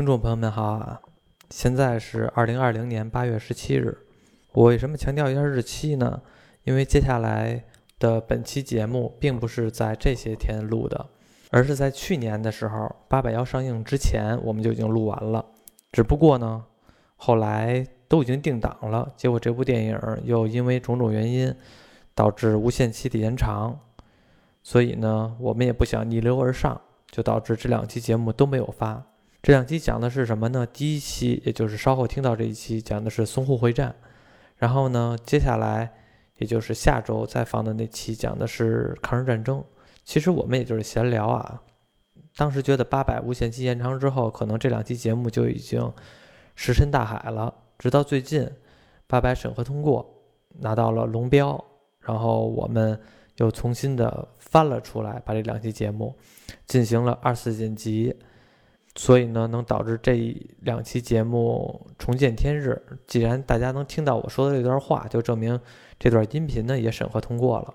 听众朋友们好啊！现在是二零二零年八月十七日。我为什么强调一下日期呢？因为接下来的本期节目并不是在这些天录的，而是在去年的时候，八百要上映之前我们就已经录完了。只不过呢，后来都已经定档了，结果这部电影又因为种种原因导致无限期的延长，所以呢，我们也不想逆流而上，就导致这两期节目都没有发。这两期讲的是什么呢？第一期，也就是稍后听到这一期，讲的是淞沪会战。然后呢，接下来，也就是下周再放的那期，讲的是抗日战争。其实我们也就是闲聊啊。当时觉得八百无限期延长之后，可能这两期节目就已经石沉大海了。直到最近，八百审核通过，拿到了龙标，然后我们又重新的翻了出来，把这两期节目进行了二次剪辑。所以呢，能导致这两期节目重见天日。既然大家能听到我说的这段话，就证明这段音频呢也审核通过了。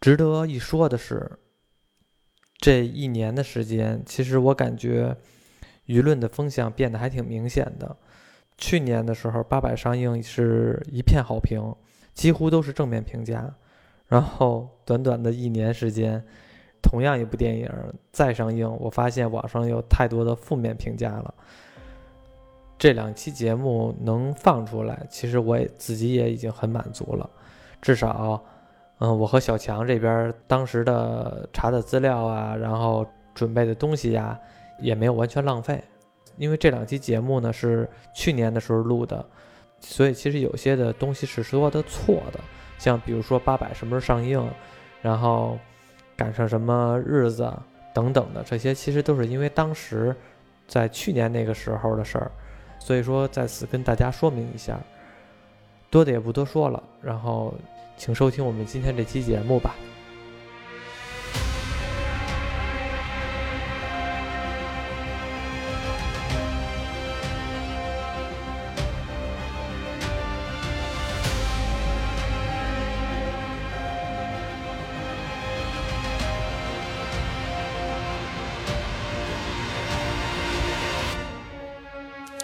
值得一说的是，这一年的时间，其实我感觉舆论的风向变得还挺明显的。去年的时候，八百上映是一片好评，几乎都是正面评价。然后短短的一年时间。同样一部电影再上映，我发现网上有太多的负面评价了。这两期节目能放出来，其实我也自己也已经很满足了。至少，嗯，我和小强这边当时的查的资料啊，然后准备的东西呀，也没有完全浪费。因为这两期节目呢是去年的时候录的，所以其实有些的东西是说的错的，像比如说八百什么时候上映，然后。赶上什么日子等等的这些，其实都是因为当时在去年那个时候的事儿，所以说在此跟大家说明一下，多的也不多说了，然后请收听我们今天这期节目吧。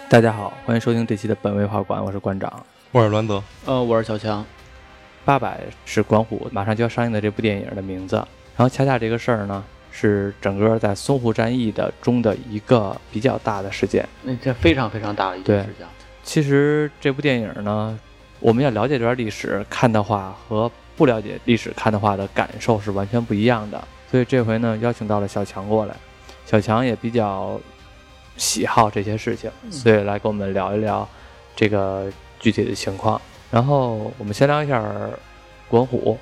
大家好，欢迎收听这期的本位画馆，我是馆长，我是栾泽，呃，我是小强。八百是管虎马上就要上映的这部电影的名字，然后恰恰这个事儿呢，是整个在淞沪战役的中的一个比较大的事件，那这非常非常大的一个事件。其实这部电影呢，我们要了解这段历史看的话，和不了解历史看的话的感受是完全不一样的。所以这回呢，邀请到了小强过来，小强也比较。喜好这些事情，所以来跟我们聊一聊这个具体的情况。然后我们先聊一下管虎。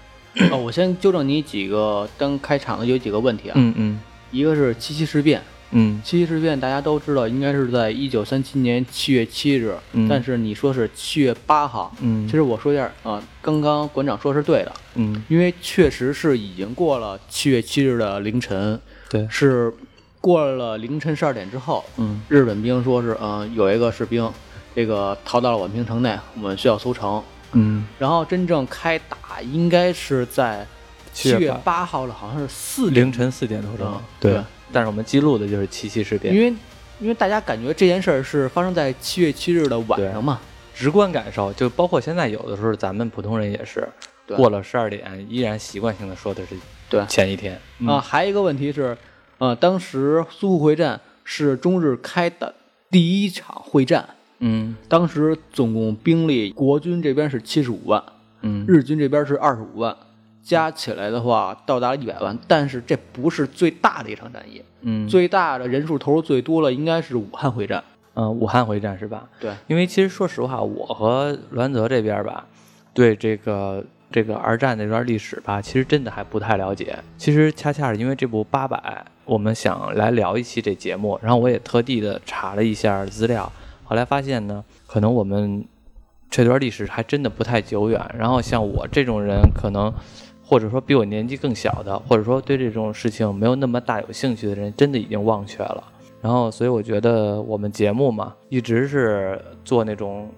哦，我先纠正你几个，刚开场的有几个问题啊。嗯嗯。一个是七七事变。嗯。七七事变大家都知道，应该是在一九三七年七月七日。嗯。但是你说是七月八号。嗯。其实我说一下啊，刚刚馆长说是对的。嗯。因为确实是已经过了七月七日的凌晨。对。是。过了凌晨十二点之后，嗯，日本兵说是，嗯，有一个士兵，这个逃到了宛平城内，我们需要搜城，嗯，然后真正开打应该是在七月八。号了，好像是四凌晨四点多钟，对，但是我们记录的就是七七事变，因为因为大家感觉这件事儿是发生在七月七日的晚上嘛，直观感受就包括现在有的时候咱们普通人也是过了十二点，依然习惯性的说的是对。前一天。啊，还有一个问题是。呃，当时淞沪会战是中日开的第一场会战。嗯，当时总共兵力，国军这边是七十五万，嗯，日军这边是二十五万，加起来的话到达了一百万。但是这不是最大的一场战役。嗯，最大的人数投入最多了，应该是武汉会战。嗯，武汉会战是吧？对，因为其实说实话，我和栾泽这边吧，对这个。这个二战那段历史吧，其实真的还不太了解。其实恰恰是因为这部八百，我们想来聊一期这节目，然后我也特地的查了一下资料，后来发现呢，可能我们这段历史还真的不太久远。然后像我这种人，可能或者说比我年纪更小的，或者说对这种事情没有那么大有兴趣的人，真的已经忘却了。然后所以我觉得我们节目嘛，一直是做那种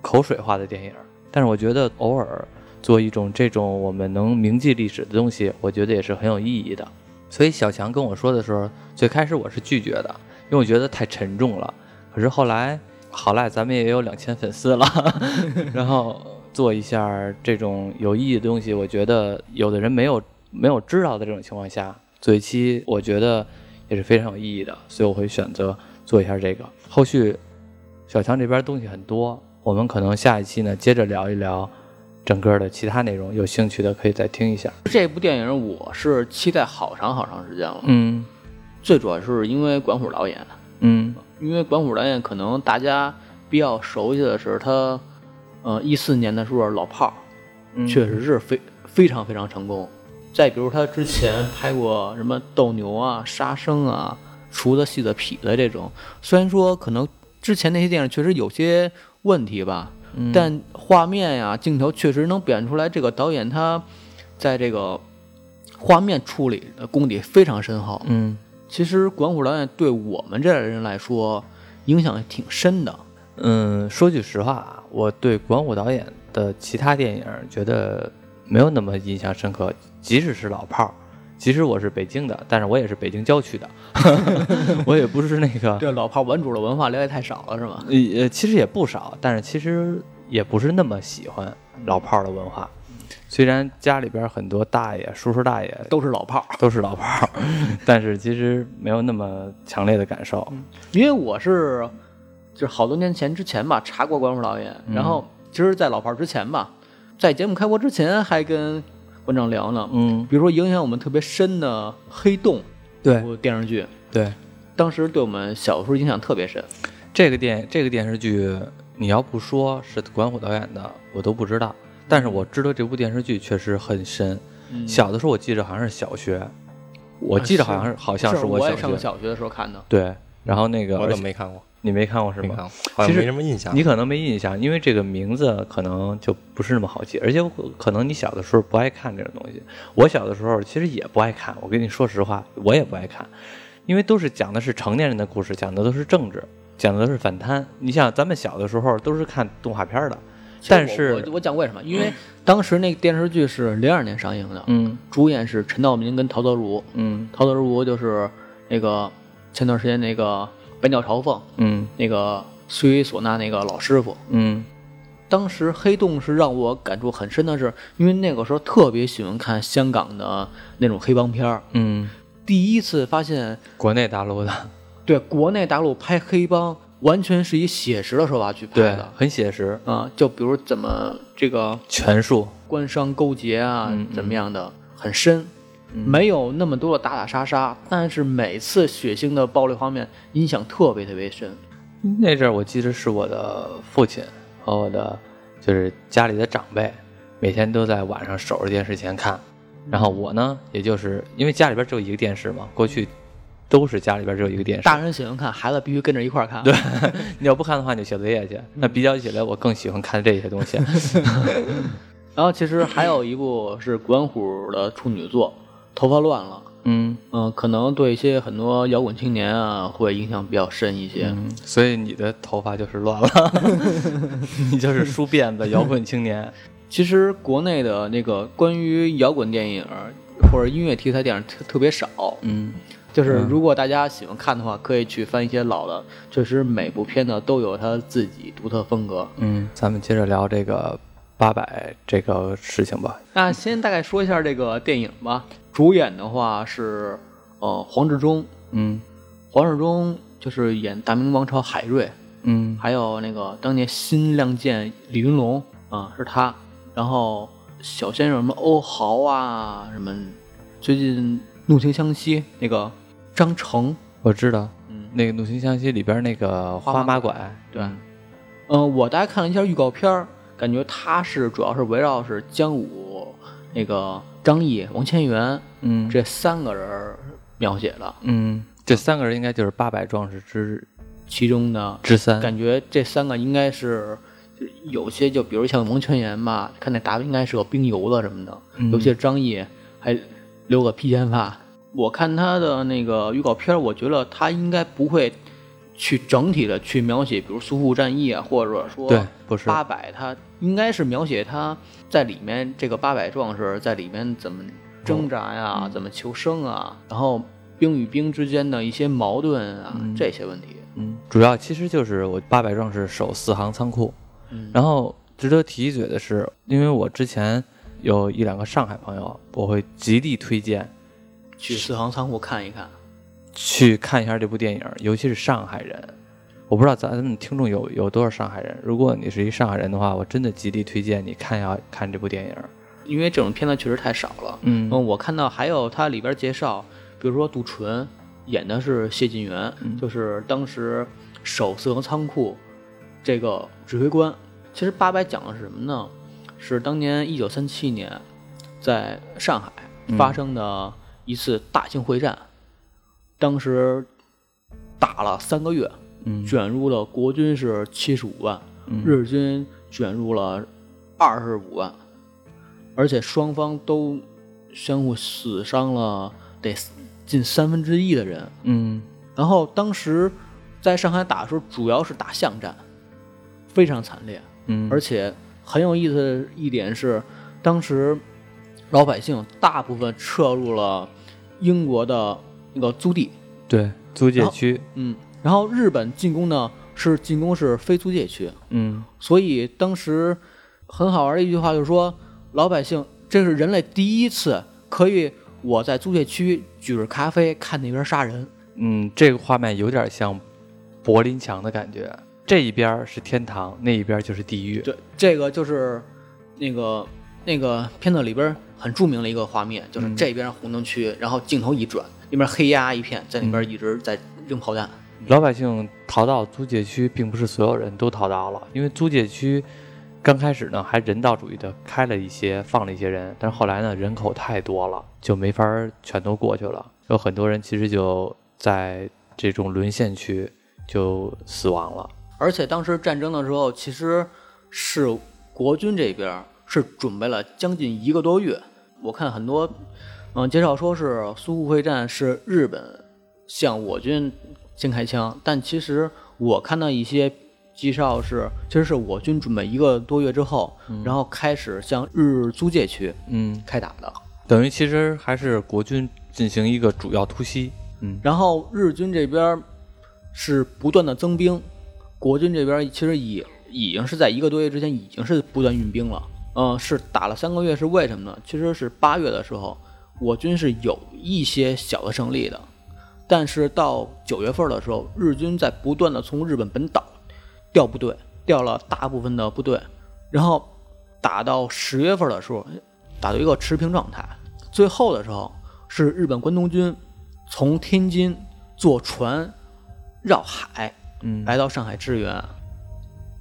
口水化的电影，但是我觉得偶尔。做一种这种我们能铭记历史的东西，我觉得也是很有意义的。所以小强跟我说的时候，最开始我是拒绝的，因为我觉得太沉重了。可是后来，好赖咱们也有两千粉丝了，然后做一下这种有意义的东西，我觉得有的人没有没有知道的这种情况下，做一期我觉得也是非常有意义的，所以我会选择做一下这个。后续小强这边东西很多，我们可能下一期呢接着聊一聊整个的其他内容，有兴趣的可以再听一下。这部电影我是期待好长好长时间了，嗯。最主要是因为管虎导演，嗯。因为管虎导演可能大家比较熟悉的是他，呃，一四年的时候《老炮儿》嗯。确实是非非常非常成功。再比如他之前拍过什么斗牛啊、杀生啊、厨子戏子痞子这种，虽然说可能之前那些电影确实有些问题吧，嗯但画面呀、镜头确实能表现出来，这个导演他在这个画面处理的功底非常深厚。嗯其实管虎导演对我们这代人来说影响挺深的。嗯，说句实话啊，我对管虎导演的其他电影觉得没有那么印象深刻，即使是老炮儿。即使我是北京的，但是我也是北京郊区的，我也不是那个 这老炮文主的文化了解太少了，是吗？呃呃，其实也不少，但是其实也不是那么喜欢老炮儿的文化。虽然家里边很多大爷、叔叔大爷都是老炮儿，都是老炮儿，但是其实没有那么强烈的感受。因为我是就是好多年前之前吧查过管虎导演，然后其实，在老炮儿之前吧，在节目开播之前还跟馆长聊呢，嗯，比如说影响我们特别深的《黑洞》这对部电视剧，对，当时对我们小时候影响特别深。这个电这个电视剧，你要不说是管虎导演的，我都不知道。但是我知道这部电视剧确实很深。嗯小的时候我记着好像是小学，我记得好像是好像是我小学。我上小学的时候看的。对，然后那个我而且怎么没看过？你没看过是吗？其实没什么印象。你可能没印象，因为这个名字可能就不是那么好记，而且我可能你小的时候不爱看这种东西。我小的时候其实也不爱看，我跟你说实话，我也不爱看，因为都是讲的是成年人的故事，讲的都是政治，讲的都是反贪。你想，咱们小的时候都是看动画片的，但是我我我讲为什么？因为当时那个电视剧是零二年上映的，嗯主演是陈道明跟陶德如。嗯陶德如就是那个前段时间那个《百鸟朝凤》嗯。那个苏伊唢呐那个老师傅。嗯。当时《黑洞》是让我感触很深的是，因为那个时候特别喜欢看香港的那种黑帮片儿，嗯，第一次发现国内大陆的，对国内大陆拍黑帮完全是以写实的手法去拍的，。很写实，啊、就比如怎么这个权术，官商勾结啊，嗯嗯怎么样的，很深，嗯没有那么多的打打杀杀，但是每次血腥的暴力方面印象特别特别深。那阵儿我记得是我的父亲和我的就是家里的长辈，每天都在晚上守着电视前看，然后我呢，也就是因为家里边只有一个电视嘛，过去都是家里边只有一个电视，大人喜欢看，孩子必须跟着一块儿看。对，你要不看的话你就写作业去。那比较起来，我更喜欢看这些东西。然后其实还有一部是管虎的处女作《头发乱了》，嗯嗯、可能对一些很多摇滚青年啊会影响比较深一些。嗯，所以你的头发就是乱了，你就是梳辫子摇滚青年。其实国内的那个关于摇滚电影或者音乐题材电影特特别少，嗯就是嗯如果大家喜欢看的话，可以去翻一些老的，确实每部片子都有它自己独特风格。嗯，咱们接着聊这个八百这个事情吧。那先大概说一下这个电影吧。主演的话是呃黄志忠，嗯。黄志忠就是演《大明王朝》海瑞，嗯。还有那个当年新亮剑李云龙啊、是他。然后小鲜肉什么欧豪啊，什么最近《怒晴湘西》那个张成，我知道。嗯，那个《怒晴湘西》里边那个花马拐，对，嗯、我大概看了一下预告片儿，感觉他是主要是围绕是姜武、那个张译、王千源嗯，这三个人儿描写的，嗯，这三个人应该就是八百壮士之其中的，之三。感觉这三个应该是。就有些就比如像王全言吧，看那打扮应该是个兵油子什么的，嗯尤其是张译还留个披肩发。我看他的那个预告片，我觉得他应该不会去整体的去描写，比如淞沪战役啊，或者说对，不是，八百，他应该是描写他在里面这个八百壮士在里面怎么挣扎呀，怎么求生啊，然后兵与兵之间的一些矛盾啊，这些问题。嗯，主要其实就是我八百壮士守四行仓库。嗯，然后值得提一嘴的是，因为我之前有一两个上海朋友，我会极力推荐去四行仓库看一看，去看一下这部电影，尤其是上海人。我不知道咱们听众有有多少上海人，如果你是一上海人的话，我真的极力推荐你看一下看这部电影，因为这种片子确实太少了。嗯嗯，我看到还有它里边介绍，比如说杜淳演的是谢晋元，就是当时守四行仓库这个指挥官。其实八佰讲的是什么呢？是当年一九三七年在上海发生的一次大型会战，当时打了三个月。卷入的国军是七十五万，日军卷入了二十五万，而且双方都相互死伤了得近三分之一的人。嗯，然后当时在上海打的时候，主要是打巷战，非常惨烈。嗯，而且很有意思的一点是，当时老百姓大部分撤入了英国的那个租地，对租界区，嗯。然后日本进攻呢，是进攻是非租界区，嗯，所以当时很好玩的一句话就是说，老百姓这是人类第一次可以我在租界区举着咖啡看那边杀人，嗯，这个画面有点像柏林墙的感觉，这一边是天堂，那一边就是地狱。对，这个就是那个那个片子里边很著名的一个画面，就是这边红灯区，然后镜头一转，那边黑压一片，在那边一直在扔炮弹。老百姓逃到租界区，并不是所有人都逃到了，因为租界区刚开始呢还人道主义的开了一些，放了一些人，但是后来呢人口太多了，就没法全都过去了，有很多人其实就在这种沦陷区就死亡了。而且当时战争的时候，其实是国军这边是准备了将近一个多月。我看很多嗯介绍说是淞沪会战是日本向我军。先开枪，但其实我看到一些介绍是，其实是我军准备一个多月之后，然后开始向日租界区嗯。开打的，等于其实还是国军进行一个主要突袭，嗯，然后日军这边是不断的增兵，国军这边其实已已经是在一个多月之前已经是不断运兵了，嗯，是打了三个月，是为什么呢？其实是八月的时候，我军是有一些小的胜利的。但是到九月份的时候，日军在不断的从日本本岛调部队，调了大部分的部队，然后打到十月份的时候，打到一个持平状态。最后的时候，是日本关东军从天津坐船绕海，嗯，来到上海支援。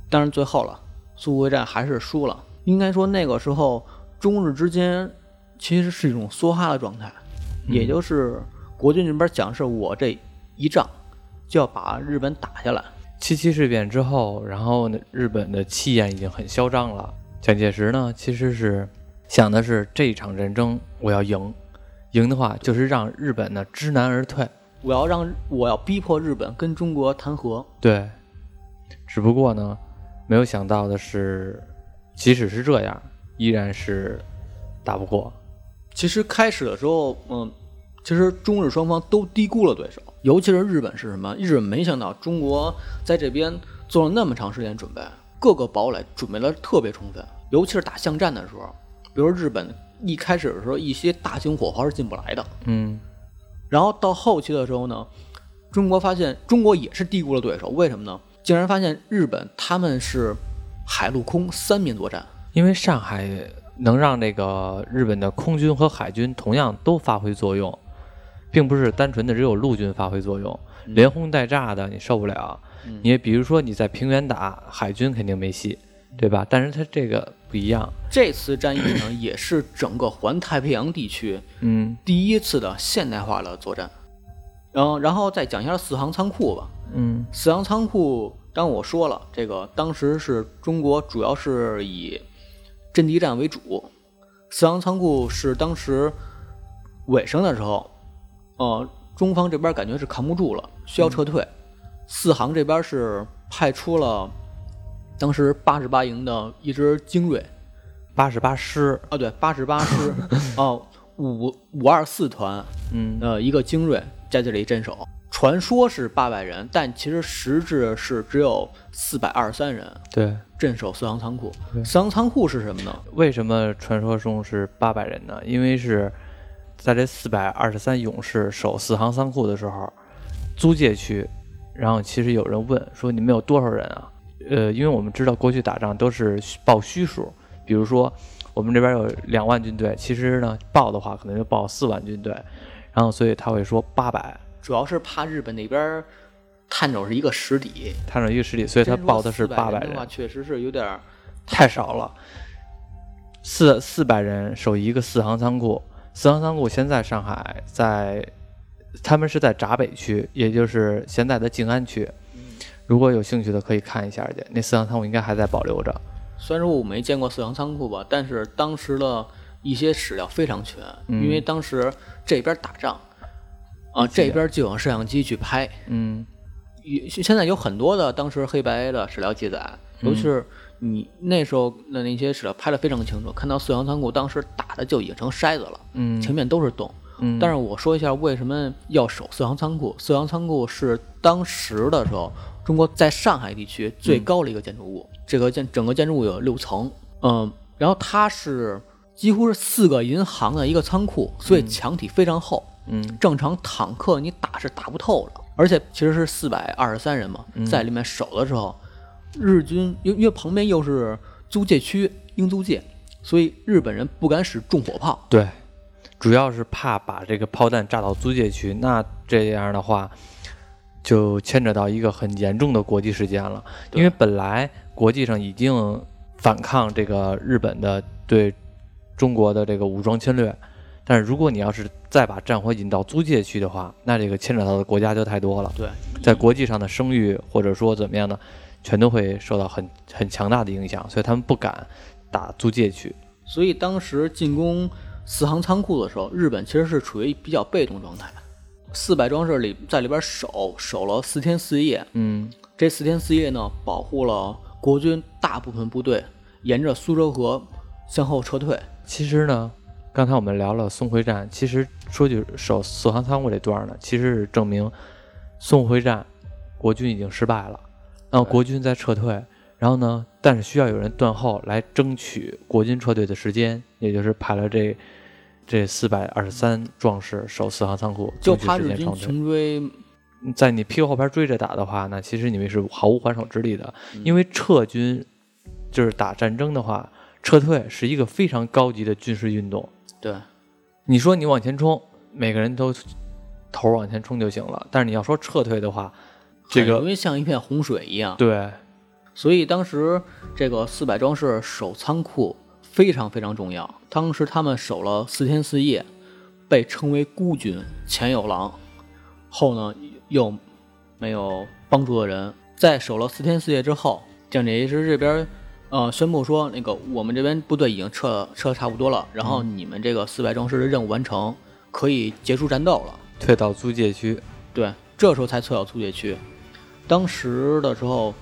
当然最后了，淞沪会战还是输了。应该说那个时候中日之间其实是一种梭哈的状态，也就是。国军这边讲是我这一仗就要把日本打下来。七七事变之后，然后呢，日本的气焰已经很嚣张了。蒋介石呢，其实是想的是这一场战争我要赢，赢的话就是让日本呢知难而退。我要让我要逼迫日本跟中国谈和。对，只不过呢，没有想到的是，即使是这样，依然是打不过。其实开始的时候，嗯。其实中日双方都低估了对手，尤其是日本是什么？日本没想到中国在这边做了那么长时间准备，各个堡垒准备的特别充分。尤其是打巷战的时候，比如日本一开始的时候，一些大型火炮是进不来的。嗯，然后到后期的时候呢，中国发现中国也是低估了对手，为什么呢？竟然发现日本他们是海陆空三面作战，因为上海能让这个日本的空军和海军同样都发挥作用。并不是单纯的只有陆军发挥作用，连轰带炸的你受不了。你比如说你在平原打，海军肯定没戏，对吧？但是它这个不一样。这次战役呢，也是整个环太平洋地区，嗯，第一次的现代化的作战。然后，然后再讲一下四行仓库吧。嗯，四行仓库，刚我说了，这个当时是中国主要是以阵地战为主。四行仓库是当时尾声的时候。呃，中方这边感觉是扛不住了，需要撤退。四行这边是派出了当时八十八营的一支精锐，八十八师啊，对，八十八师。哦，五五二四团，嗯呃，一个精锐在这里镇守。传说是八百人，但其实实质是只有四百二十三人对，镇守四行仓库。四行仓库是什么呢？为什么传说中是八百人呢？因为是在这四百二十三勇士守四行仓库的时候，租界区，然后其实有人问说你们有多少人啊？呃，因为我们知道过去打仗都是虚报虚数，比如说我们这边有两万军队，其实呢报的话可能就报四万军队，然后所以他会说八百，主要是怕日本那边探走是一个实底，他有一个实底，所以他报的是八八百的话，确实是有点儿太少了。四四百人守一个四行仓库，四行仓库现在上海在，他们是在闸北区，也就是现在的静安区。如果有兴趣的可以看一下去，那四行仓库应该还在保留着。虽然说我没见过四行仓库吧，但是当时的一些史料非常全，嗯因为当时这边打仗，啊，这边就有摄像机去拍。嗯也现在有很多的当时黑白的史料记载，尤其是你那时候的那些史料拍的非常清楚，看到四行仓库当时打的就已经成筛子了，嗯前面都是洞。嗯，但是我说一下为什么要守四行仓库。四行仓库是当时的时候，中国在上海地区最高的一个建筑物。这个建整个建筑物有六层，嗯，然后它是几乎是四个银行的一个仓库，所以墙体非常厚。嗯正常坦克你打是打不透的，而且其实是四百二十三人嘛，嗯在里面守的时候，日军因因为旁边又是租界区英租界，所以日本人不敢使重火炮。对，主要是怕把这个炮弹炸到租界区，那这样的话就牵扯到一个很严重的国际事件了。因为本来国际上已经反抗这个日本的对中国的这个武装侵略，但是如果你要是再把战火引到租界区的话，那这个牵扯到的国家就太多了，对，在国际上的声誉或者说怎么样的，全都会受到很很强大的影响，所以他们不敢打租界去。所以当时进攻四行仓库的时候，日本其实是处于比较被动状态。四百壮士里在里边守守了四天四夜，嗯这四天四夜呢，保护了国军大部分部队沿着苏州河向后撤退。其实呢，刚才我们聊了淞沪战，其实说句守四行仓库这段呢，其实是证明淞沪战国军已经失败了，然后国军在撤退，然后呢，但是需要有人断后来争取国军撤退的时间，也就是派了这这四百二十三壮士守四行仓库，就争取怕日军时间撤退。穷追，在你屁股后边追着打的话，那其实你们是毫无还手之力的，嗯因为撤军就是打战争的话，撤退是一个非常高级的军事运动。对，你说你往前冲，每个人都头往前冲就行了，但是你要说撤退的话，这个因为像一片洪水一样。对，所以当时这个四百壮士守仓库非常非常重要。当时他们守了四天四夜，被称为孤军，前有狼，后呢又没有帮助的人。在守了四天四夜之后，蒋介石这边呃宣布说，那个我们这边部队已经撤撤差不多了，然后你们这个四百壮士的任务完成，可以结束战斗了。退到租界区。对，这时候才撤到租界区。当时的时候，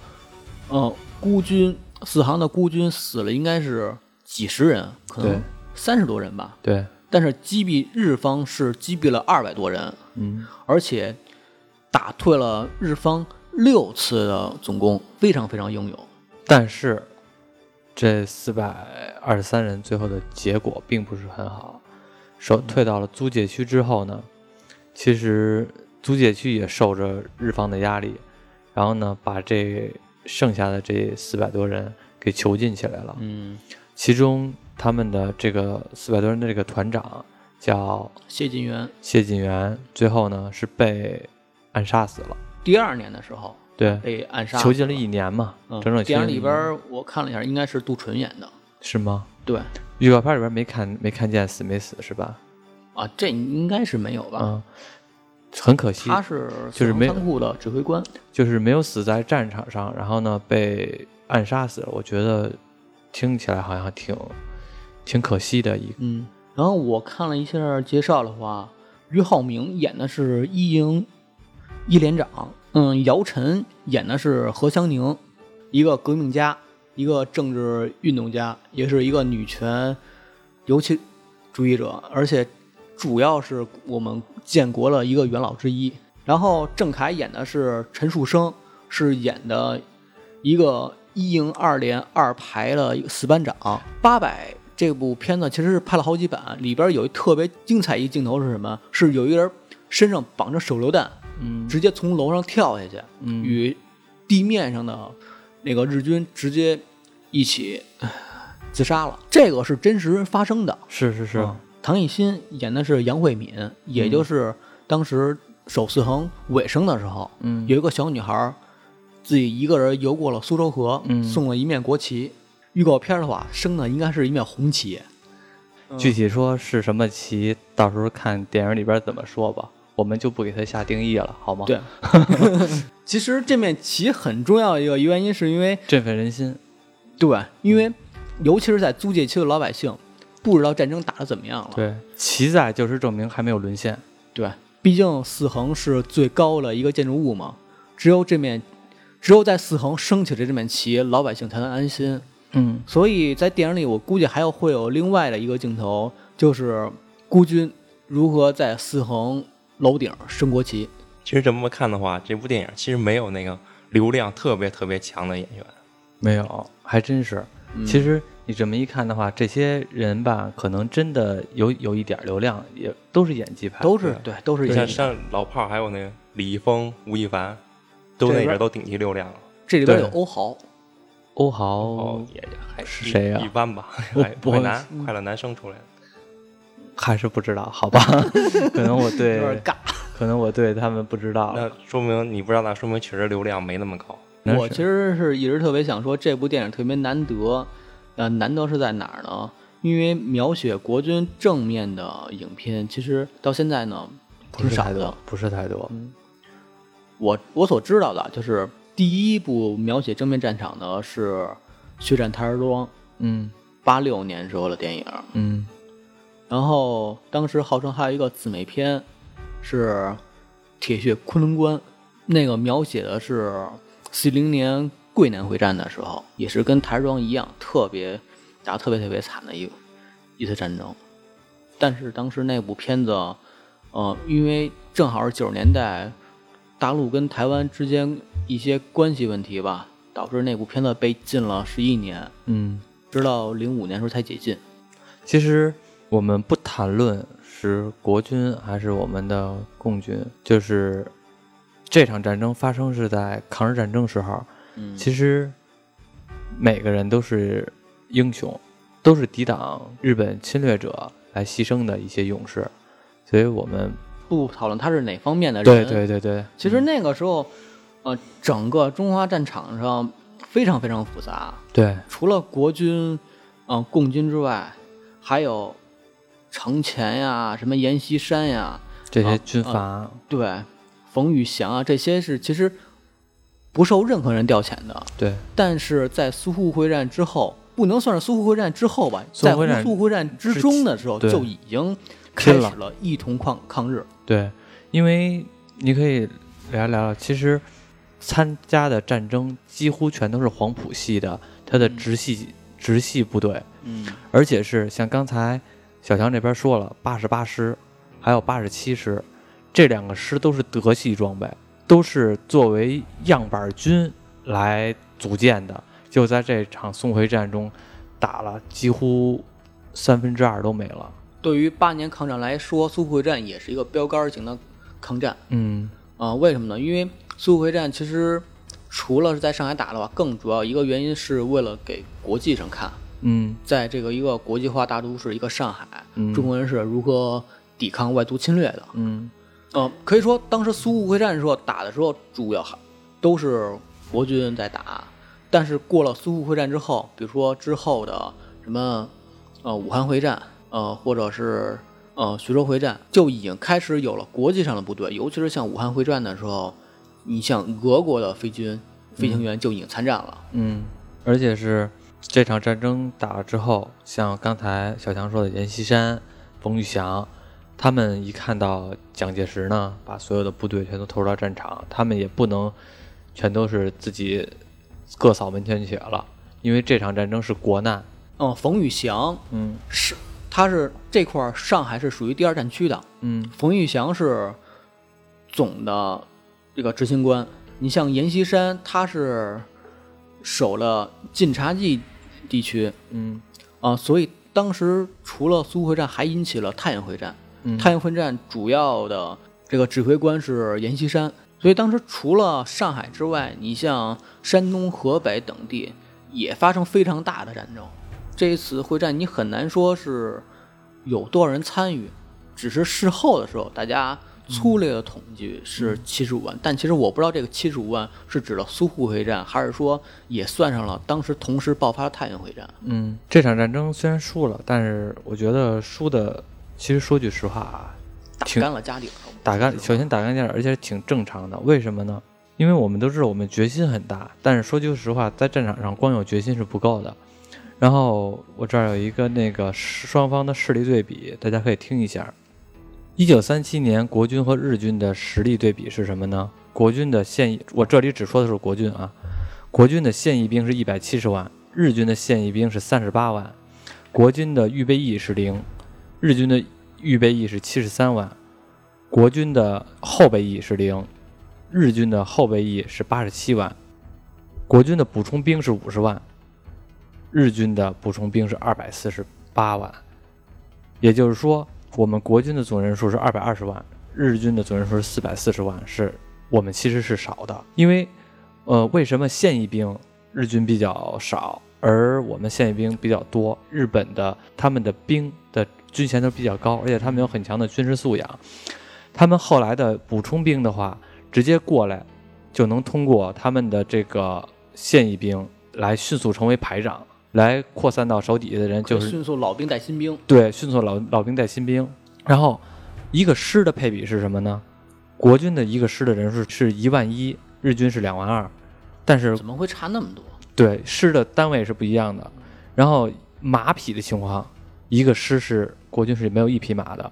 呃，孤军四行的孤军死了应该是几十人，可对能三十多人吧。对，但是击毙日方是击毙了二百多人，嗯，而且打退了日方六次的总攻，非常非常英勇。但是这四百二十三人最后的结果并不是很好，守退到了租界区之后呢，其实租界区也受着日方的压力，然后呢，把这剩下的这四百多人给囚禁起来了。嗯，其中他们的这个四百多人的这个团长叫谢晋元谢晋元，最后呢是被暗杀死了。第二年的时候对，被暗杀，囚禁了一年嘛，嗯整整电影里边我看了一下，应该是杜淳演的。是吗？对预告片里边没看没看见死没死是吧？啊，这应该是没有吧？嗯，很可惜，他是就是没有仓库的指挥官。就是没有死在战场上，然后呢被暗杀死了。我觉得听起来好像挺挺可惜的一个。嗯，然后我看了一下介绍的话，俞灏明演的是一营一连长，嗯，姚晨演的是何香凝，一个革命家，一个政治运动家，也是一个女权尤其主义者，而且主要是我们建国的一个元老之一。然后郑恺演的是陈树生，是演的一个一营二连二排的一个四班长。八百这部片子其实是拍了好几版，里边有一特别精彩一镜头是什么？是有一个人身上绑着手榴弹，嗯直接从楼上跳下去，嗯与地面上的那个日军直接一起自杀了。这个是真实发生的。是是是，嗯唐艺昕演的是杨慧敏，也就是当时首四横尾声的时候，嗯有一个小女孩自己一个人游过了苏州河，嗯送了一面国旗。预告片的话，升的应该是一面红旗。具体说是什么旗，到时候看电影里边怎么说吧，我们就不给它下定义了，好吗？对，其实这面旗很重要的一个原因，是因为振奋人心。对，因为尤其是在租界区的老百姓，不知道战争打得怎么样了。对，旗在就是证明还没有沦陷。对，毕竟四横是最高的一个建筑物嘛，只有这面，只有在四横升起的这面旗，老百姓才能安心。嗯所以在电影里，我估计还有会有另外的一个镜头，就是孤军如何在四横楼顶升国旗。其实这么看的话，这部电影其实没有那个流量特别特别强的演员。没有，还真是。嗯其实你这么一看的话，这些人吧，可能真的有有一点流量，也都是演技派。都是对，都是像演技。像老炮儿，还有那个李易峰、吴亦凡，都那边边都顶级流量了。这里边有欧豪，欧豪、哦，也也还是谁呀一般吧，还不快男快乐男生出来的。还是不知道，好吧？可能我有对点，尬。可能我对他们不知道。那说明你不知道，那说明确实流量没那么高。我其实是一直特别想说，这部电影特别难得，呃，难得是在哪儿呢？因为描写国军正面的影片，其实到现在呢不挺少的是太多。，不是太多。我我所知道的就是第一部描写正面战场的是《血战台儿庄》，嗯八六年时候的电影。嗯然后当时号称还有一个姊妹篇是《铁血昆仑关》，那个描写的是四零年桂南会战的时候，也是跟台儿庄一样，特别打得特别特别惨的一一次战争。但是当时那部片子，呃，因为正好是九十年代，大陆跟台湾之间一些关系问题吧，导致那部片子被禁了十一年，嗯，直到零五年时候才解禁。其实我们不谈论是国军还是我们的共军，就是这场战争发生是在抗日战争时候，嗯，其实每个人都是英雄，都是抵挡日本侵略者来牺牲的一些勇士，所以我们不讨论他是哪方面的人。对对对对，其实那个时候，呃，整个中华战场上非常非常复杂，对。除了国军、嗯、共军之外，还有程潜呀、什么阎锡山呀，这些啊军阀，对，冯玉祥啊，这些是其实不受任何人调遣的。对。但是在淞沪会战之后，不能算是淞沪会战之后吧，在淞沪会战之中的时候，就已经开始了一同抗抗日。对，因为你可以聊聊，其实参加的战争几乎全都是黄埔系的，他的直系直系部队，嗯。而且是像刚才小强这边说了，八十八师还有八十七师，这两个师都是德系装备，都是作为样板军来组建的。就在这场淞沪战中，打了几乎三分之二都没了。对于八年抗战来说，淞沪会战也是一个标杆型的抗战嗯啊、为什么呢？因为淞沪会战其实除了是在上海打的话，更主要一个原因是为了给国际上看，嗯在这个一个国际化大都市一个上海，嗯中国人是如何抵抗外族侵略的。嗯呃，可以说当时淞沪会战的时候打的时候，主要还都是国军在打，但是过了淞沪会战之后，比如说之后的什么呃武汉会战，呃或者是呃徐州会战，就已经开始有了国际上的部队，尤其是像武汉会战的时候，你像俄国的飞军飞行员就已经参战了。嗯，而且是这场战争打了之后，像刚才小强说的阎锡山、冯玉祥，他们一看到蒋介石呢，把所有的部队全都投入到战场，他们也不能全都是自己各扫门前雪了，因为这场战争是国难。嗯、冯玉祥嗯是他是这块儿上海是属于第二战区的，嗯冯玉祥是总的这个执行官。你像阎锡山，他是守了晋察冀地区嗯啊，所以当时除了淞沪会战，还引起了太原会战。嗯，太原会战主要的这个指挥官是阎锡山，所以当时除了上海之外，你像山东、河北等地也发生非常大的战争。这一次会战，你很难说是有多少人参与，只是事后的时候，大家粗略的统计是七十五万，但其实我不知道这个七十五万是指的苏沪会战，还是说也算上了当时同时爆发的太原会战。嗯，这场战争虽然输了，但是我觉得输的，其实说句实话啊，打挺干了家底儿，打干，首先打干架，而且挺正常的。为什么呢？因为我们都知道我们决心很大，但是说句实话，在战场上光有决心是不够的。然后我这儿有一个那个双方的势力对比，大家可以听一下。一九三七年国军和日军的实力对比是什么呢？国军的现役，我这里只说的是国军啊，国军的现役兵是一百七十万，日军的现役兵是三十八万，国军的预备役是零，日军的预备役是七十三万，国军的后备役是零，日军的后备役是八十七万，国军的补充兵是五十万，日军的补充兵是二百四十八万。也就是说，我们国军的总人数是二百二十万，日军的总人数是四百四十万，是我们其实是少的。因为，呃，为什么现役兵日军比较少，而我们现役兵比较多？日本的他们的兵的军衔都比较高，而且他们有很强的军事素养。他们后来的补充兵的话，直接过来就能通过他们的这个现役兵来迅速成为排长，来扩散到手底下的人，就是迅速老兵带新兵，对，迅速老老兵带新兵。然后一个师的配比是什么呢？国军的一个师的人数是一万一，日军是两万二，但是怎么会差那么多？对师的单位是不一样的。然后马匹的情况，一个师是国军是没有一匹马的，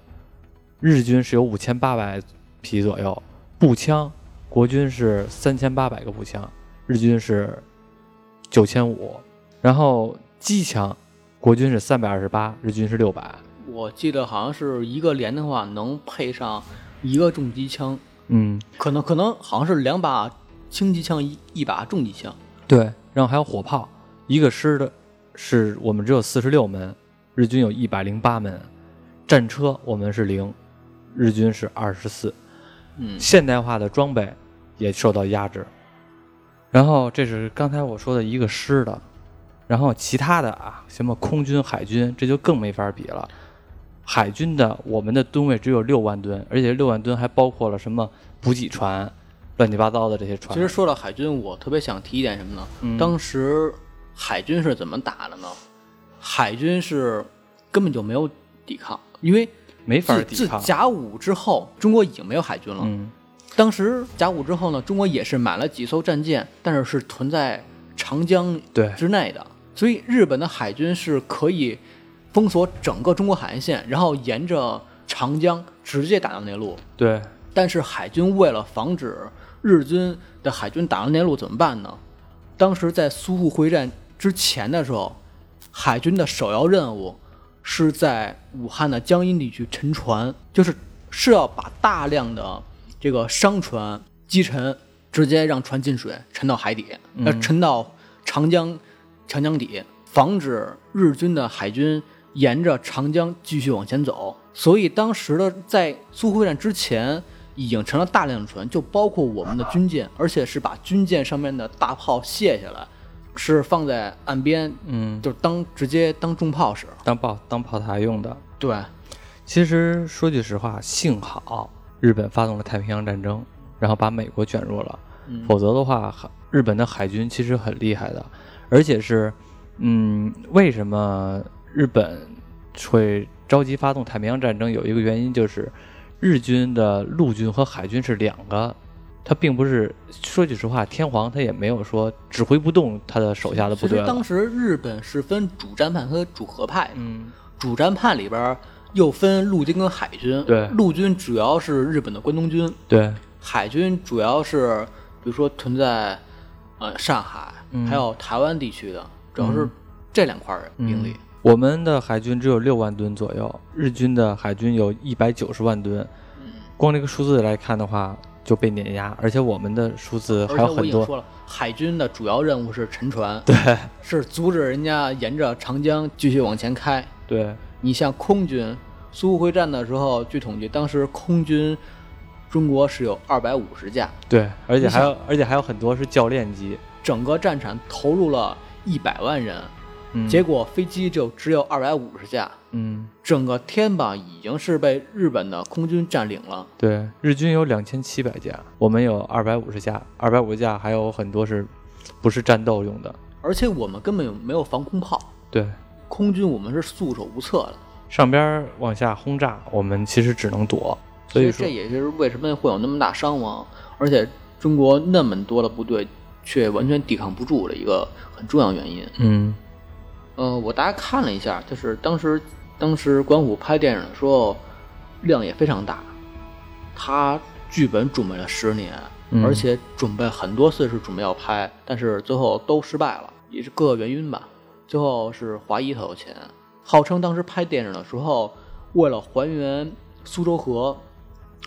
日军是有五千八百匹左右。步枪，国军是三千八百个步枪，日军是九千五。然后机枪，国军是三百二十八，日军是六百。我记得好像是一个连的话能配上一个重机枪，嗯，可能可能好像是两把轻机枪一一把重机枪。对，然后还有火炮，一个师的是我们只有四十六门，日军有一百零八门。战车我们是零，日军是二十四。嗯，现代化的装备也受到压制。然后这是刚才我说的一个师的，然后其他的啊，什么空军、海军，这就更没法比了。海军的我们的吨位只有六万吨，而且六万吨还包括了什么补给船、乱七八糟的这些船。其实说到海军，我特别想提一点什么呢？嗯当时海军是怎么打的呢？海军是根本就没有抵抗，因为没法自自抵抗。甲午之后，中国已经没有海军了。嗯当时甲午之后呢，中国也是买了几艘战舰，但是是屯在长江对之内的，所以日本的海军是可以封锁整个中国海岸线，然后沿着长江直接打到内陆。对，但是海军为了防止日军的海军打到内陆怎么办呢？当时在苏沪会战之前的时候，海军的首要任务是在武汉的江阴地区沉船，就是是要把大量的这个商船击沉，直接让船进水，沉到海底，呃，沉到长江长江底，防止日军的海军沿着长江继续往前走。所以当时的在淞沪会战之前，已经沉了大量的船，就包括我们的军舰，而且是把军舰上面的大炮卸下来，是放在岸边，嗯，就当直接当重炮使。当炮当炮台用的。对，其实说句实话，幸好日本发动了太平洋战争，然后把美国卷入了，嗯否则的话，海日本的海军其实很厉害的，而且是，嗯，为什么日本会着急发动太平洋战争？有一个原因就是，日军的陆军和海军是两个。他并不是说句实话，天皇他也没有说指挥不动他的手下的部队了。其实当时日本是分主战派和主和派的，嗯，主战派里边又分陆军跟海军。对陆军主要是日本的关东军，对，海军主要是比如说存在呃上海、嗯还有台湾地区的，主要是这两块儿兵力。我们的海军只有六万吨左右，日军的海军有一百九十万吨。光这个数字来看的话，就被碾压，而且我们的数字还而且我有很多。已经说了，海军的主要任务是沉船，对是阻止人家沿着长江继续往前开。对，你像空军，淞沪会战的时候，据统计，当时空军中国是有二百五十架，对，而且还有，而且还有很多是教练机。整个战场投入了一百万人，嗯，结果飞机就只有二百五十架，嗯，整个天吧已经是被日本的空军占领了。对，日军有两千七百架，我们有二百五十架，二百五十架还有很多是不是战斗用的。而且我们根本没有防空炮，对，空军我们是束手无策的。上边儿往下轰炸，我们其实只能躲。所以说这，也是为什么会有那么大伤亡，而且中国那么多的部队却完全抵抗不住的一个很重要原因。嗯呃，我大概看了一下，就是当时当时管虎拍电影的时候量也非常大，他剧本准备了十年，嗯而且准备很多次是准备要拍，但是最后都失败了，也是各个原因吧。最后是华谊投的钱，号称当时拍电影的时候，为了还原苏州河，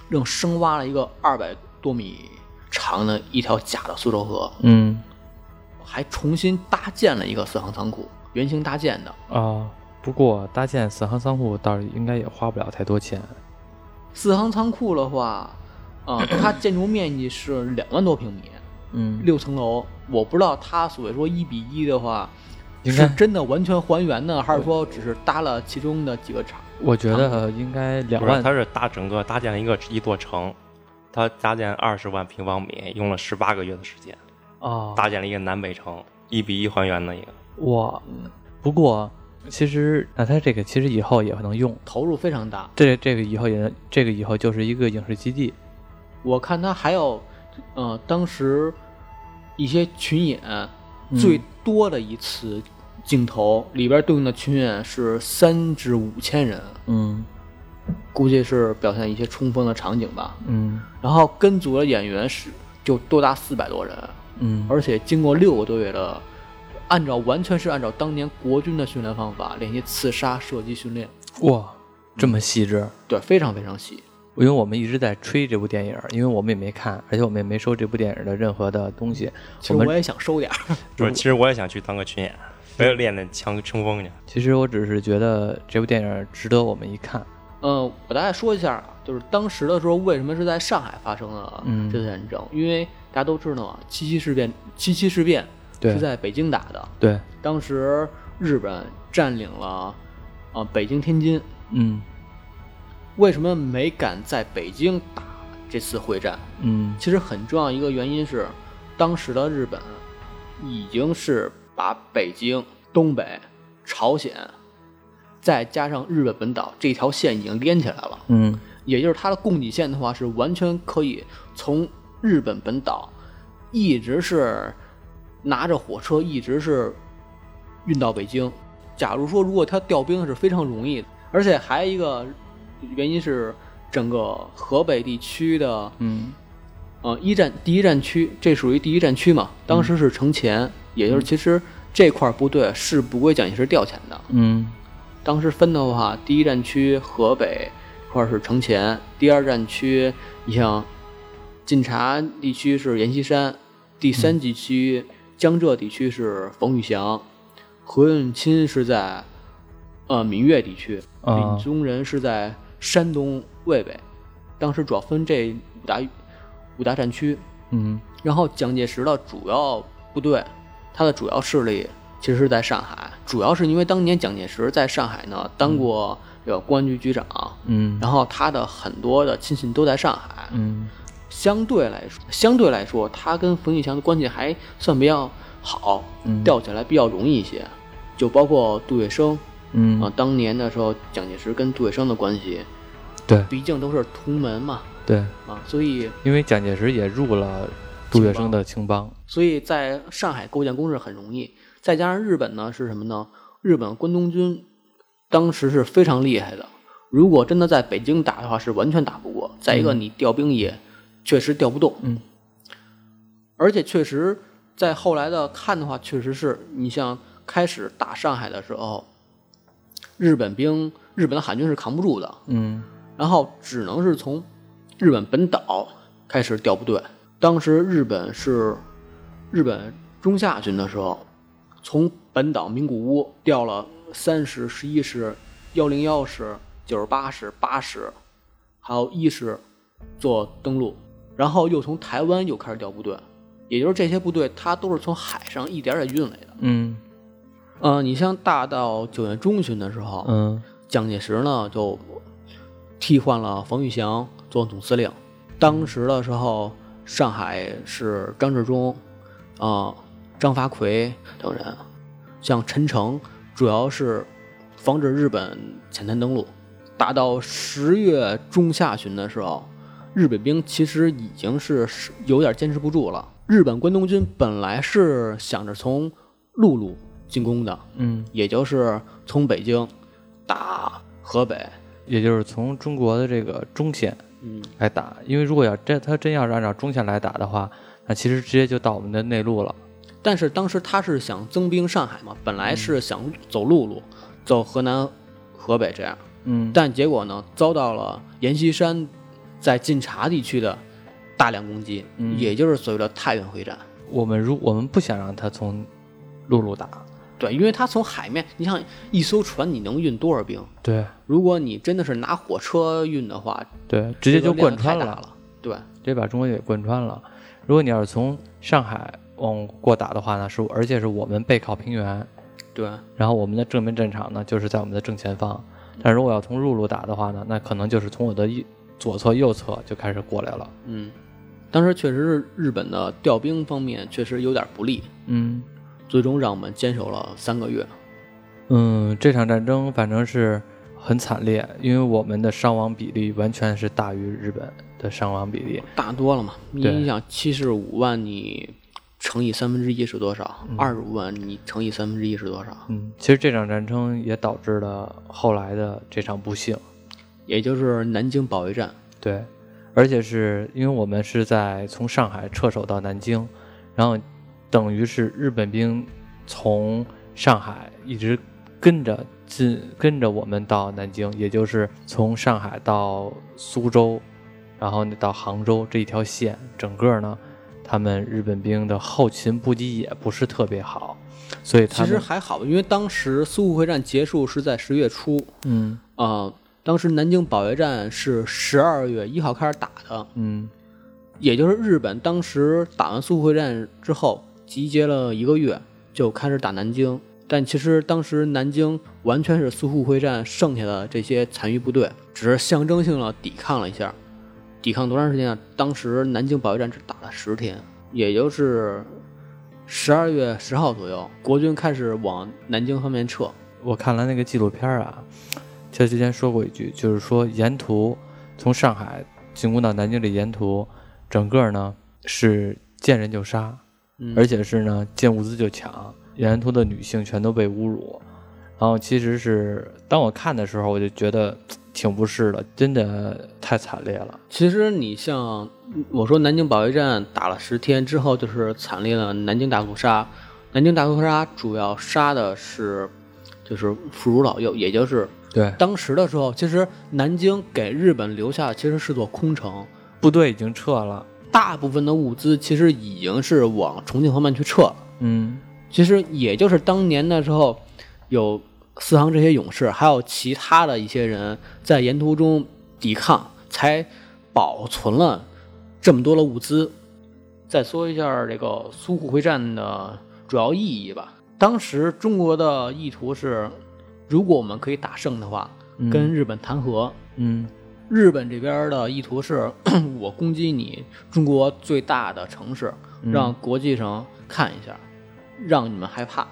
用深挖了一个二百多米长的一条假的苏州河，嗯还重新搭建了一个四行仓库，原型搭建的。啊，不过搭建四行仓库倒是应该也花不了太多钱。四行仓库的话，啊、它建筑面积是两万多平米，嗯，六层楼。我不知道它所谓说一比一的话，是真的完全还原呢，还是说只是搭了其中的几个厂？我觉得应该两，万它是搭整个搭建了一个一座城，它搭建二十万平方米，用了十八个月的时间，啊，搭建了一个南北城，一比一还原的一个。哇，不过其实那它这个其实以后也能用，投入非常大。这这个以后也能这个以后就是一个影视基地。我看它还有，呃，当时一些群演嗯。最多的一次镜头、里边对应的群演是三至五千人，嗯。估计是表现一些冲锋的场景吧。嗯。然后跟组的演员是就多达四百多人，嗯，而且经过六个多月的，按照完全是按照当年国军的训练方法练习刺杀射击训练，哇，这么细致。对，非常非常细。因为我们一直在吹这部电影，因为我们也没看，而且我们也没收这部电影的任何的东西。其实我也想收点儿，不是，其实我也想去当个群演，我也练练枪冲锋去。其实我只是觉得这部电影值得我们一看。嗯，我大概说一下啊，就是当时的时候为什么是在上海发生了嗯这次战争？因为大家都知道啊，七七事变，七七事变对是在北京打的，对，当时日本占领了啊、北京、天津，嗯。为什么没敢在北京打这次会战？嗯。其实很重要一个原因是，当时的日本已经是把北京、东北、朝鲜，再加上日本本岛这条线已经连起来了。嗯。也就是它的供给线的话，是完全可以从日本本岛一直是拿着火车一直是运到北京。假如说如果他调兵是非常容易的，而且还有一个原因是整个河北地区的嗯呃一战第一战区，这属于第一战区嘛，当时是城前，也就是其实这块部队是不归蒋介石调遣的。嗯当时分的话，第一战区河北这块是城前，第二战区你像晋察地区是阎锡山，第三地区江浙地区是冯玉祥，何应钦是在呃闽粤地区，啊。李宗仁是在山东渭北。当时主要分这五大五大战区，嗯。然后蒋介石的主要部队，他的主要势力其实是在上海，主要是因为当年蒋介石在上海呢当过这个公安局局长，嗯。然后他的很多的亲信都在上海，嗯相对来说，相对来说，他跟冯玉祥的关系还算比较好，嗯调起来比较容易一些，就包括杜月笙嗯啊，当年的时候，蒋介石跟杜月笙的关系，对毕竟都是同门嘛，对，啊，所以因为蒋介石也入了杜月笙的青帮。所以在上海构建工事很容易。再加上日本呢是什么呢？日本关东军当时是非常厉害的，如果真的在北京打的话，是完全打不过。再一个，你调兵也确实调不动，嗯，而且确实在后来的看的话，确实是你像开始打上海的时候，日本兵日本的海军是扛不住的，嗯。然后只能是从日本本岛开始调部队。当时日本是日本中下旬的时候，从本岛名古屋调了三师、十一师、幺零幺师、九十八师、八师，还有一师做登陆，然后又从台湾又开始调部队，也就是这些部队它都是从海上一点点运来的。嗯呃，你像大到九月中旬的时候，嗯蒋介石呢就替换了冯玉祥做总司令。当时的时候，上海是张治中、啊、张发奎等人，像陈诚主要是防止日本浅滩登陆。大到十月中下旬的时候，日本兵其实已经是有点坚持不住了。日本关东军本来是想着从陆路进攻的，嗯，也就是从北京打河北，也就是从中国的这个中线嗯，来打，因为如果要真他真要是按照中线来打的话，那其实直接就到我们的内陆了。但是当时他是想增兵上海嘛，本来是想走陆路，走河南、河北这样，嗯。但结果呢，遭到了阎锡山在晋察地区的大量攻击，嗯也就是所谓的太原会战。我们如我们不想让他从陆路打，对，因为他从海面，你想一艘船你能运多少兵？对如果你真的是拿火车运的话，对，直接就贯穿了，了。对，直接把中国给贯穿了。如果你要是从上海往过打的话呢，是而且是我们背靠平原，对，然后我们的正面战场呢就是在我们的正前方。但如果要从陆路打的话呢，那可能就是从我的右左侧、右侧就开始过来了。嗯，当时确实是日本的调兵方面确实有点不利，嗯最终让我们坚守了三个月。嗯，这场战争反正是很惨烈，因为我们的伤亡比例完全是大于日本的伤亡比例。大多了嘛。你想七十五万，你乘以三分之一是多少？二十五万你乘以三分之一是多少？嗯，其实这场战争也导致了后来的这场不幸。也就是南京保卫战。对，而且是因为我们是在从上海撤守到南京，然后等于是日本兵从上海一直跟着进跟着我们到南京，也就是从上海到苏州，然后到杭州这一条线，整个呢，他们日本兵的后勤补给也不是特别好，所以他其实还好，因为当时淞沪会战结束是在十月初，嗯啊、当时南京保卫战是十二月一号开始打的，嗯也就是日本当时打完淞沪会战之后，集结了一个月就开始打南京。但其实当时南京完全是淞沪会战剩下的这些残余部队，只是象征性的抵抗了一下。抵抗多长时间啊？当时南京保卫战只打了十天，也就是十二月十号左右，国军开始往南京方面撤。我看了那个纪录片儿啊，他之前说过一句，就是说沿途从上海进攻到南京的沿途，整个呢是见人就杀，嗯而且是呢见物资就抢，沿途的女性全都被侮辱。然后其实是当我看的时候，我就觉得挺不适的，真的太惨烈了。其实你像我说南京保卫战打了十天之后，就是惨烈的南京大屠杀。南京大屠杀主要杀的是就是妇孺老幼，也就是对，当时的时候，其实南京给日本留下的其实是座空城，部队已经撤了。大部分的物资其实已经是往重庆方面去撤了。嗯其实也就是当年的时候，有四行这些勇士，还有其他的一些人在沿途中抵抗，才保存了这么多的物资。再说一下这个淞沪会战的主要意义吧。当时中国的意图是，如果我们可以打胜的话，嗯跟日本谈和。嗯日本这边的意图是，我攻击你中国最大的城市，嗯让国际上看一下，让你们害怕，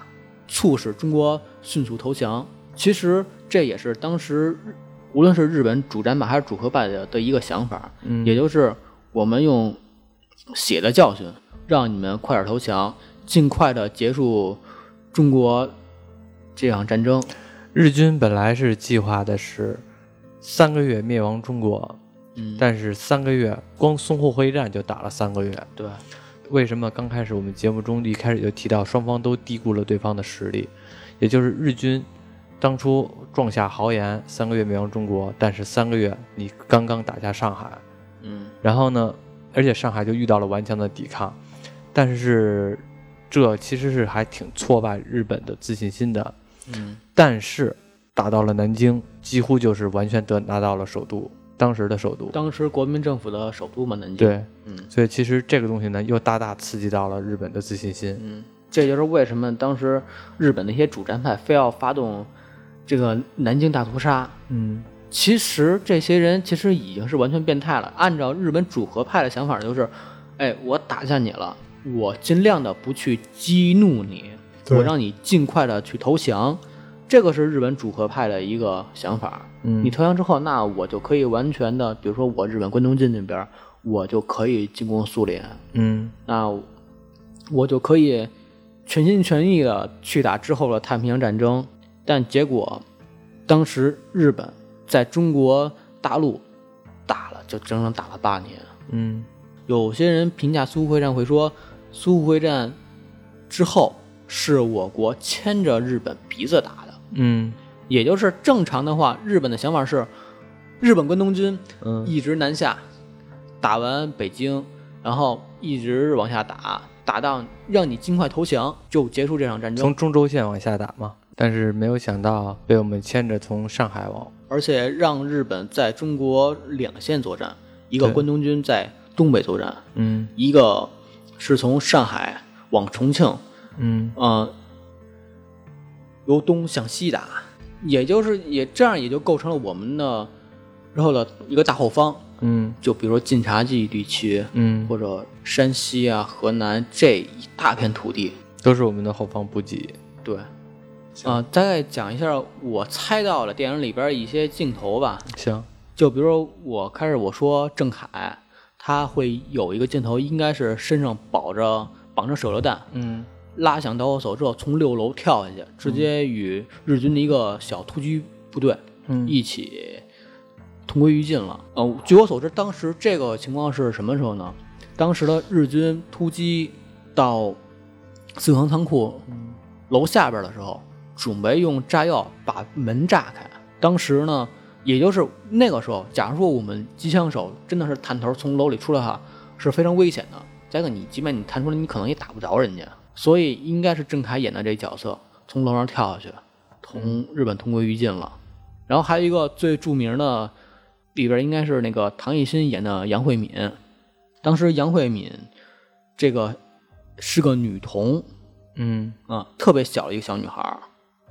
促使中国迅速投降。其实这也是当时无论是日本主战派还是主和派的的一个想法，嗯，也就是我们用血的教训，让你们快点投降，尽快的结束中国这场战争。日军本来是计划的是三个月灭亡中国，嗯，但是三个月光淞沪会战就打了三个月。对，为什么刚开始我们节目中一开始就提到双方都低估了对方的实力？也就是日军当初壮下豪言，三个月灭亡中国，但是三个月你刚刚打下上海，嗯然后呢，而且上海就遇到了顽强的抵抗，但是这其实是还挺挫败日本的自信心的。嗯但是打到了南京，几乎就是完全得拿到了首都，当时的首都。当时国民政府的首都嘛，南京。，对，嗯所以其实这个东西呢，又大大刺激到了日本的自信心。嗯，这就是为什么当时日本那些主战派非要发动这个南京大屠杀。嗯其实这些人其实已经是完全变态了。按照日本主和派的想法，就是，哎，我打下你了，我尽量的不去激怒你，我让你尽快的去投降。这个是日本主和派的一个想法。嗯，你投降之后，那我就可以完全的，比如说我日本关东军那边，我就可以进攻苏联，嗯那我就可以全心全意的去打之后的太平洋战争。但结果，当时日本在中国大陆打了，就整整打了八年。嗯有些人评价淞沪会战会说，淞沪会战之后是我国牵着日本鼻子打的，嗯。也就是正常的话，日本的想法是，日本关东军嗯。一直南下，打完北京，然后一直往下打，打到让你尽快投降，就结束这场战争。从中轴线往下打嘛，但是没有想到被我们牵着从上海往。而且让日本在中国两线作战，一个关东军在东北作战，嗯。一个是从上海往重庆，嗯。呃，由东向西打，也就是也这样也就构成了我们的之后的一个大后方，嗯。就比如说晋察冀地区嗯，或者山西啊、河南这一大片土地，都是我们的后方补给。对。啊、大概讲一下我猜到了电影里边一些镜头吧，行，就比如说我开始我说郑恺，他会有一个镜头，应该是身上绑着绑着手榴弹，嗯拉响导火索之后从六楼跳下去，直接与日军的一个小突击部队嗯一起同归于尽了。呃，据我所知，当时这个情况是什么时候呢？当时的日军突击到四行仓库楼下边的时候，准备用炸药把门炸开。当时呢，也就是那个时候，假如说我们机枪手真的是探头从楼里出来哈，是非常危险的。再一个，你即便你探出来，你可能也打不着人家。所以应该是郑恺演的这角色，从楼上跳下去，同日本同归于尽了。然后还有一个最著名的里边应该是那个唐艺昕演的杨慧敏，当时杨慧敏这个是个女童嗯。啊、特别小的一个小女孩儿，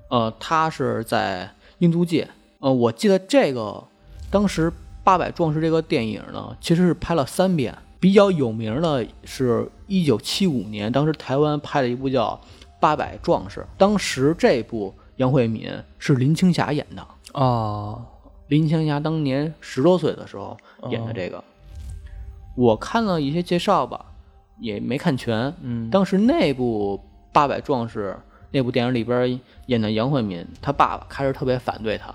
呃，她是在英租界，呃，我记得这个当时《八百壮士》这个电影呢，其实是拍了三遍，比较有名的是一九七五年，当时台湾拍了一部叫《八百壮士》，当时这部杨慧敏是林青霞演的。哦，林青霞当年十多岁的时候演的这个，我看了一些介绍吧，也没看全。嗯当时那部《八百壮士》那部电影里边演的杨慧敏，她爸爸开始特别反对她，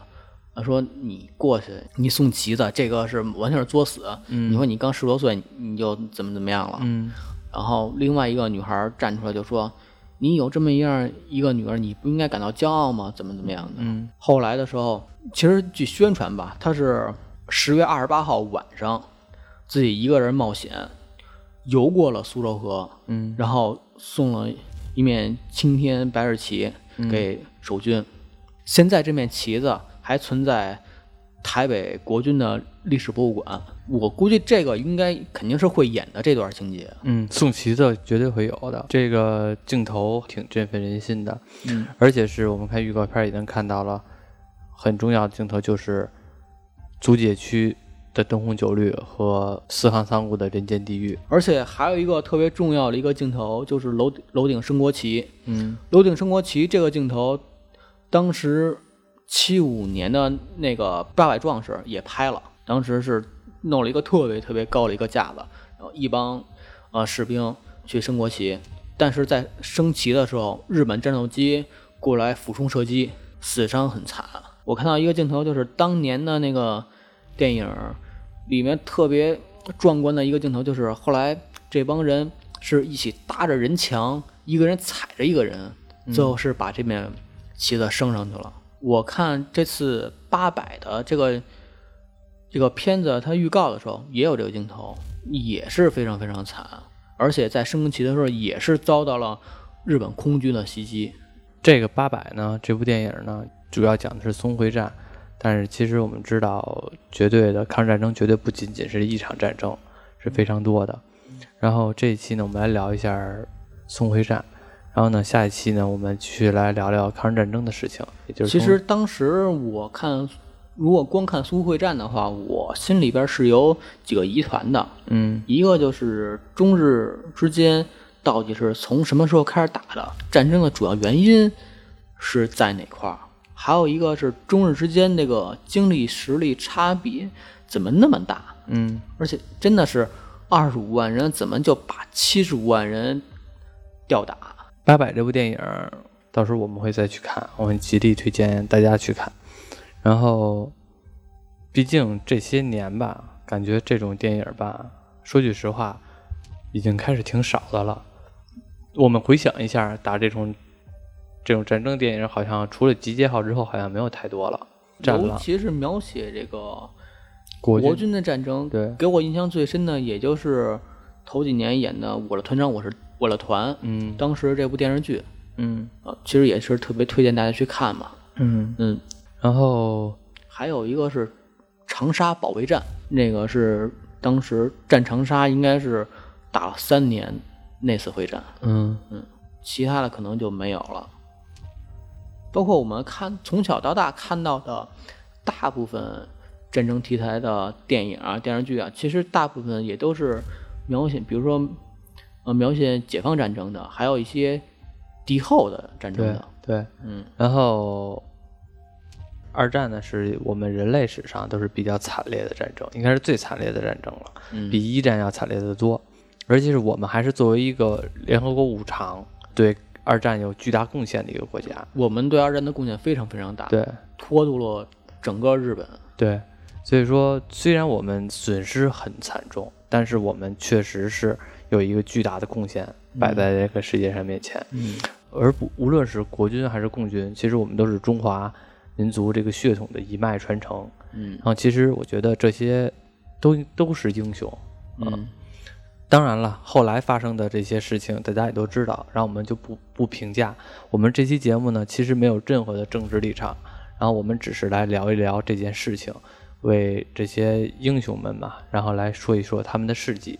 他说你过去你送旗子，这个是完全是作死。嗯你说你刚十多岁你就怎么怎么样了？嗯然后另外一个女孩站出来就说：“你有这么一样一个女儿，你不应该感到骄傲吗？怎么怎么样的？”嗯后来的时候，其实据宣传吧，她是十月二十八号晚上自己一个人冒险游过了苏州河，嗯然后送了一面青天白日旗给守军。现在这面旗子还存在台北国军的历史博物馆。我估计这个应该肯定是会演的这段情节。嗯，送旗的绝对会有的，这个镜头挺振奋人心的，嗯，而且是我们看预告片已经看到了，很重要的镜头就是租界区的灯红酒绿和四行仓库的人间地狱。而且还有一个特别重要的一个镜头，就是楼楼顶升国旗。嗯楼顶升国旗这个镜头，当时七五年的那个八百壮士也拍了，当时是弄了一个特别特别高的一个架子，然后一帮呃士兵去升国旗，但是在升旗的时候，日本战斗机过来俯冲射击，死伤很惨。我看到一个镜头，就是当年的那个电影里面特别壮观的一个镜头，就是后来这帮人是一起搭着人墙，一个人踩着一个人，最后是把这面旗子升上去了。我看这次八百的这个这个片子，它预告的时候也有这个镜头，也是非常非常惨，而且在升旗的时候也是遭到了日本空军的袭击。这个八百呢，这部电影呢，主要讲的是淞沪战，但是其实我们知道，绝对的抗日战争绝对不仅仅是一场战争，是非常多的。然后这一期呢，我们来聊一下淞沪战。然后呢，下一期呢，我们继续来聊聊抗日战争的事情。也就是其实当时我看，如果光看淞沪会战的话，我心里边是有几个疑团的。嗯一个就是中日之间到底是从什么时候开始打的，战争的主要原因是在哪块儿？还有一个是中日之间那个精力实力差别怎么那么大？嗯而且真的是二十五万人，怎么就把七十五万人吊打？八百这部电影，到时候我们会再去看，我很极力推荐大家去看。然后，毕竟这些年吧，感觉这种电影吧，说句实话，已经开始挺少的了。我们回想一下，打这种这种战争电影，好像除了集结号之后，好像没有太多了。战尤狼、其是描写这个国国军的战争，对给我印象最深的也就是头几年演的《我的团长我是我的团》，嗯。当时这部电视剧嗯。啊，其实也是特别推荐大家去看嘛。嗯，嗯，然后还有一个是长沙保卫战，那个是当时战长沙应该是打了三年那次会战，嗯其他的可能就没有了。包括我们看从小到大看到的大部分战争题材的电影啊、电视剧啊，其实大部分也都是描写，比如说呃描写解放战争的，还有一些敌后的战争对的。对，嗯，然后，二战呢是我们人类史上都是比较惨烈的战争，应该是最惨烈的战争了，嗯比一战要惨烈的多。而且是我们还是作为一个联合国五常，对二战有巨大贡献的一个国家。我们对二战的贡献非常非常大，对拖住了整个日本。对，所以说虽然我们损失很惨重，但是我们确实是有一个巨大的贡献摆在这个世界上面前。嗯而不无论是国军还是共军，其实我们都是中华民族这个血统的一脉传承。嗯然后其实我觉得这些都都是英雄。嗯当然了，后来发生的这些事情大家也都知道，然后我们就不不评价。我们这期节目呢，其实没有任何的政治立场，然后我们只是来聊一聊这件事情，为这些英雄们嘛，然后来说一说他们的事迹，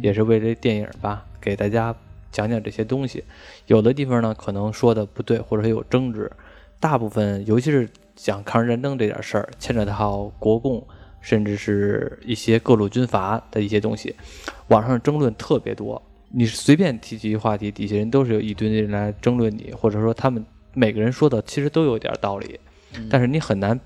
也是为这电影吧，给大家讲讲这些东西。有的地方呢，可能说的不对，或者有争执，大部分尤其是讲抗日战争这点事儿，牵扯到国共，甚至是一些各路军阀的一些东西，网上争论特别多。你随便提起一个话题，底下人都是有一堆人来争论你，或者说他们每个人说的其实都有点道理，但是你很难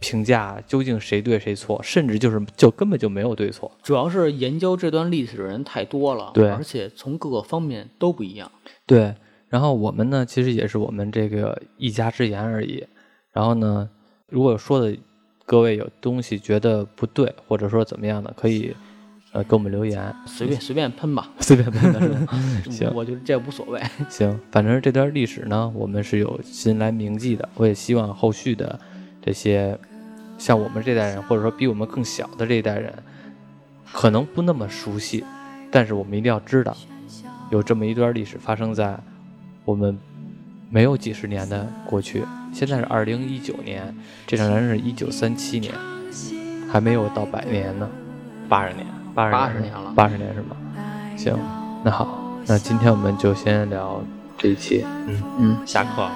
评价究竟谁对谁错，甚至就是就根本就没有对错。主要是研究这段历史的人太多了，对而且从各个方面都不一样。对，然后我们呢，其实也是我们这个一家之言而已。然后呢，如果说的各位有东西觉得不对，或者说怎么样的，可以呃给我们留言，随便随便喷吧，随便喷的是吧？行我觉得这无所谓。行，反正这段历史呢，我们是有心来铭记的。我也希望后续的这些像我们这代人，或者说比我们更小的这一代人，可能不那么熟悉，但是我们一定要知道，有这么一段历史发生在我们没有几十年的过去。现在是二零一九年，这场战争是一九三七年，还没有到百年呢，八十年，八十80年了八十年是吗？行，那好，那今天我们就先聊这一期。嗯嗯，下课。